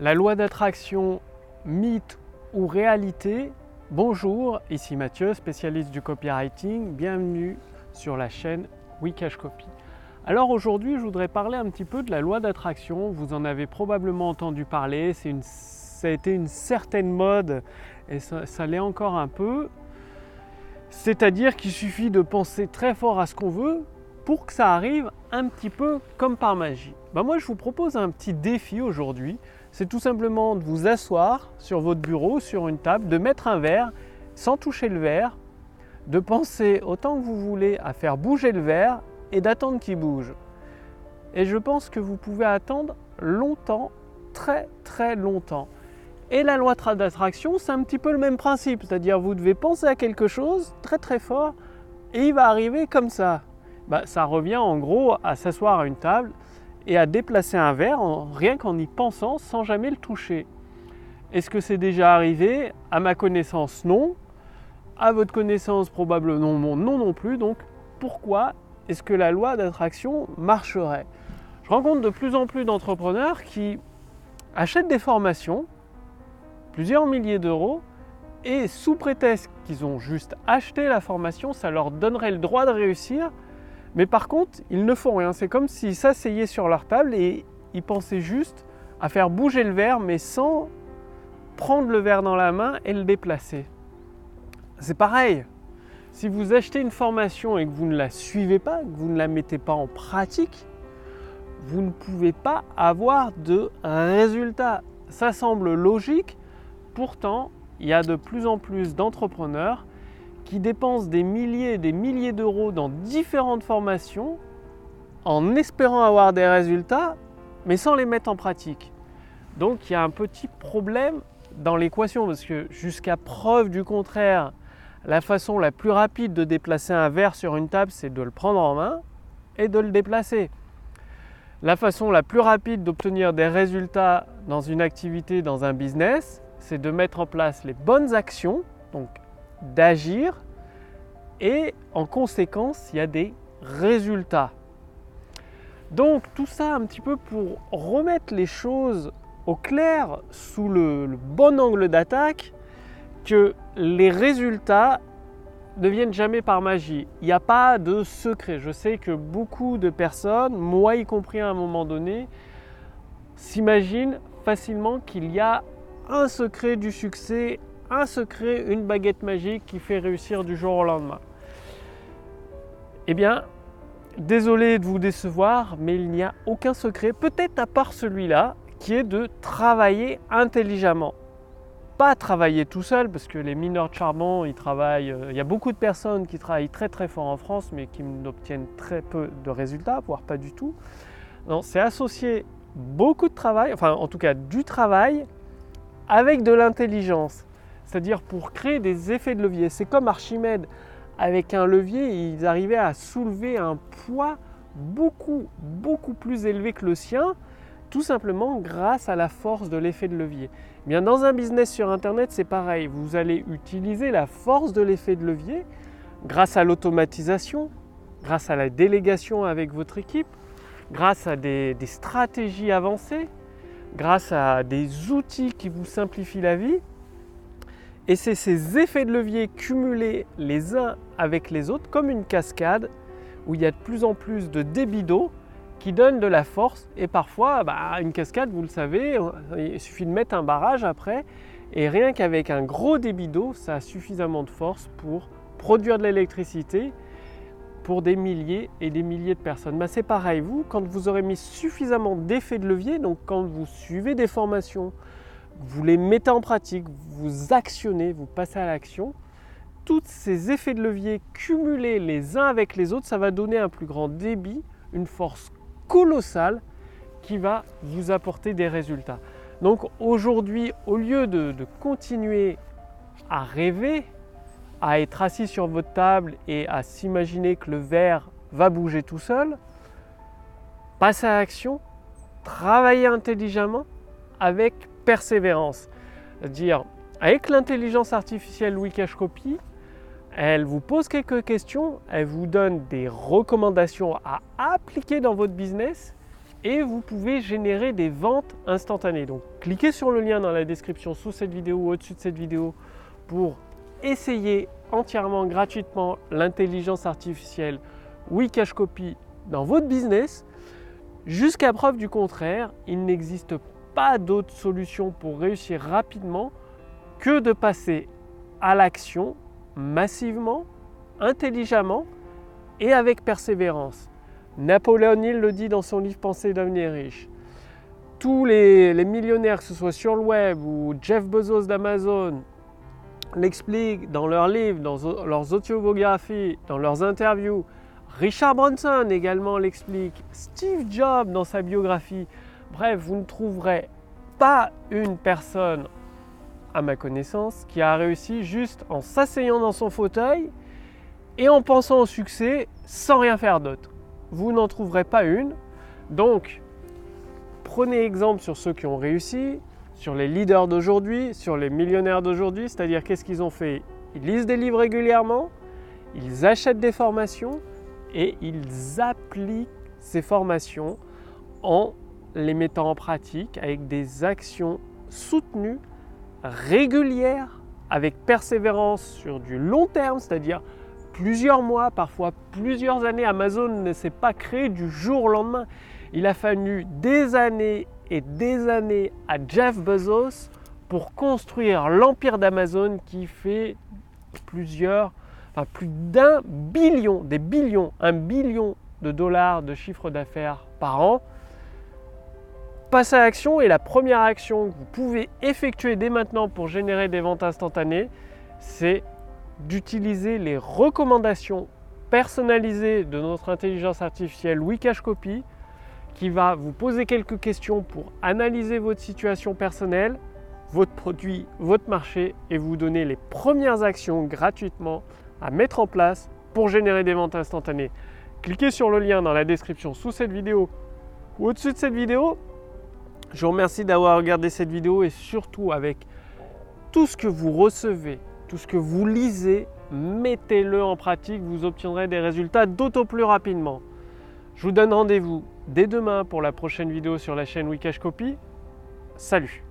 La loi d'attraction, mythe ou réalité Bonjour, ici Mathieu, spécialiste du copywriting. Bienvenue sur la chaîne Wikash Copy. Alors aujourd'hui, je voudrais parler un petit peu de la loi d'attraction. Vous en avez probablement entendu parler. C'est une, ça a été une certaine mode et ça, ça l'est encore un peu. C'est-à-dire qu'il suffit de penser très fort à ce qu'on veut pour que ça arrive un petit peu comme par magie. Ben moi, je vous propose un petit défi aujourd'hui c'est tout simplement de vous asseoir sur votre bureau, sur une table, de mettre un verre sans toucher le verre, de penser autant que vous voulez à faire bouger le verre et d'attendre qu'il bouge. Et je pense que vous pouvez attendre longtemps, très très longtemps. Et la loi d'attraction, c'est un petit peu le même principe, c'est-à-dire vous devez penser à quelque chose très très fort et il va arriver comme ça. Bah, ça revient en gros à s'asseoir à une table et à déplacer un verre rien qu'en y pensant sans jamais le toucher. Est-ce que c'est déjà arrivé? À ma connaissance, non. À votre connaissance, probablement non, non non plus. Donc pourquoi est-ce que la loi d'attraction marcherait? Je rencontre de plus en plus d'entrepreneurs qui achètent des formations, plusieurs milliers d'euros, et sous prétexte qu'ils ont juste acheté la formation, ça leur donnerait le droit de réussir, mais par contre, ils ne font rien. C'est comme s'ils s'asseyaient sur leur table et ils pensaient juste à faire bouger le verre, mais sans prendre le verre dans la main et le déplacer. C'est pareil. Si vous achetez une formation et que vous ne la suivez pas, que vous ne la mettez pas en pratique, vous ne pouvez pas avoir de résultats. Ça semble logique, pourtant, il y a de plus en plus d'entrepreneurs qui dépensent des milliers et des milliers d'euros dans différentes formations en espérant avoir des résultats, mais sans les mettre en pratique. Donc il y a un petit problème dans l'équation, parce que jusqu'à preuve du contraire, la façon la plus rapide de déplacer un verre sur une table, c'est de le prendre en main et de le déplacer. La façon la plus rapide d'obtenir des résultats dans une activité, dans un business, c'est de mettre en place les bonnes actions, donc d'agir et en conséquence, il y a des résultats. Donc tout ça un petit peu pour remettre les choses au clair sous le, bon angle d'attaque, que les résultats ne viennent jamais par magie. Il n'y a pas de secret. Je sais que beaucoup de personnes, moi y compris à un moment donné, s'imaginent facilement qu'il y a un secret du succès, un secret, une baguette magique qui fait réussir du jour au lendemain. Eh bien, désolé de vous décevoir, mais il n'y a aucun secret, peut-être à part celui-là, qui est de travailler intelligemment. Pas travailler tout seul, parce que les mineurs de charbon, ils travaillent. Euh, il y a beaucoup de personnes qui travaillent très très fort en France, mais qui n'obtiennent très peu de résultats, voire pas du tout. Non, c'est associer beaucoup de travail, enfin en tout cas du travail, avec de l'intelligence c'est-à-dire pour créer des effets de levier. C'est comme Archimède, avec un levier, ils arrivaient à soulever un poids beaucoup, beaucoup plus élevé que le sien, tout simplement grâce à la force de l'effet de levier. Eh bien, dans un business sur Internet, c'est pareil. Vous allez utiliser la force de l'effet de levier grâce à l'automatisation, grâce à la délégation avec votre équipe, grâce à des, des stratégies avancées, grâce à des outils qui vous simplifient la vie et c'est ces effets de levier cumulés les uns avec les autres, comme une cascade, où il y a de plus en plus de débit d'eau qui donne de la force. Et parfois, bah, une cascade, vous le savez, il suffit de mettre un barrage après. Et rien qu'avec un gros débit d'eau, ça a suffisamment de force pour produire de l'électricité pour des milliers et des milliers de personnes. Bah, c'est pareil, vous, quand vous aurez mis suffisamment d'effets de levier, donc quand vous suivez des formations, vous les mettez en pratique, vous actionnez, vous passez à l'action, tous ces effets de levier cumulés les uns avec les autres, ça va donner un plus grand débit, une force colossale qui va vous apporter des résultats. Donc aujourd'hui, au lieu de, de, continuer à rêver, à être assis sur votre table et à s'imaginer que le verre va bouger tout seul, passez à l'action, travaillez intelligemment avec persévérance. Dire, avec l'intelligence artificielle Wikash Copy, elle vous pose quelques questions, elle vous donne des recommandations à appliquer dans votre business et vous pouvez générer des ventes instantanées. Donc cliquez sur le lien dans la description sous cette vidéo ou au-dessus de cette vidéo pour essayer entièrement gratuitement l'intelligence artificielle Wikash Copy dans votre business. Jusqu'à preuve du contraire, il n'existe pas d'autre solution pour réussir rapidement que de passer à l'action massivement, intelligemment et avec persévérance. Napoléon Hill le dit dans son livre Pensée devenir riche. Tous les, millionnaires, que ce soit sur le web ou Jeff Bezos d'Amazon, l'expliquent dans leurs livres, dans leurs autobiographies, dans leurs interviews. Richard Branson également l'explique. Steve Jobs dans sa biographie. Bref, vous ne trouverez pas une personne, à ma connaissance, qui a réussi juste en s'asseyant dans son fauteuil et en pensant au succès sans rien faire d'autre. Vous n'en trouverez pas une. Donc, prenez exemple sur ceux qui ont réussi, sur les leaders d'aujourd'hui, sur les millionnaires d'aujourd'hui, c'est-à-dire qu'est-ce qu'ils ont fait? Ils lisent des livres régulièrement, ils achètent des formations et ils appliquent ces formations en les mettant en pratique avec des actions soutenues, régulières, avec persévérance sur du long terme, c'est-à-dire plusieurs mois, parfois plusieurs années. Amazon ne s'est pas créé du jour au lendemain. Il a fallu des années et des années à Jeff Bezos pour construire l'empire d'Amazon qui fait plusieurs, enfin plus d'un billion, des billions, un billion de dollars de chiffre d'affaires par an. Passez à l'action et la première action que vous pouvez effectuer dès maintenant pour générer des ventes instantanées, c'est d'utiliser les recommandations personnalisées de notre intelligence artificielle Wikash Copy qui va vous poser quelques questions pour analyser votre situation personnelle, votre produit, votre marché et vous donner les premières actions gratuitement à mettre en place pour générer des ventes instantanées. Cliquez sur le lien dans la description sous cette vidéo ou au-dessus de cette vidéo. Je vous remercie d'avoir regardé cette vidéo et surtout avec tout ce que vous recevez tout ce que vous lisez, mettez-le en pratique, vous obtiendrez des résultats d'autant plus rapidement. Je vous donne rendez-vous dès demain pour la prochaine vidéo sur la chaîne Wikash Copy. Salut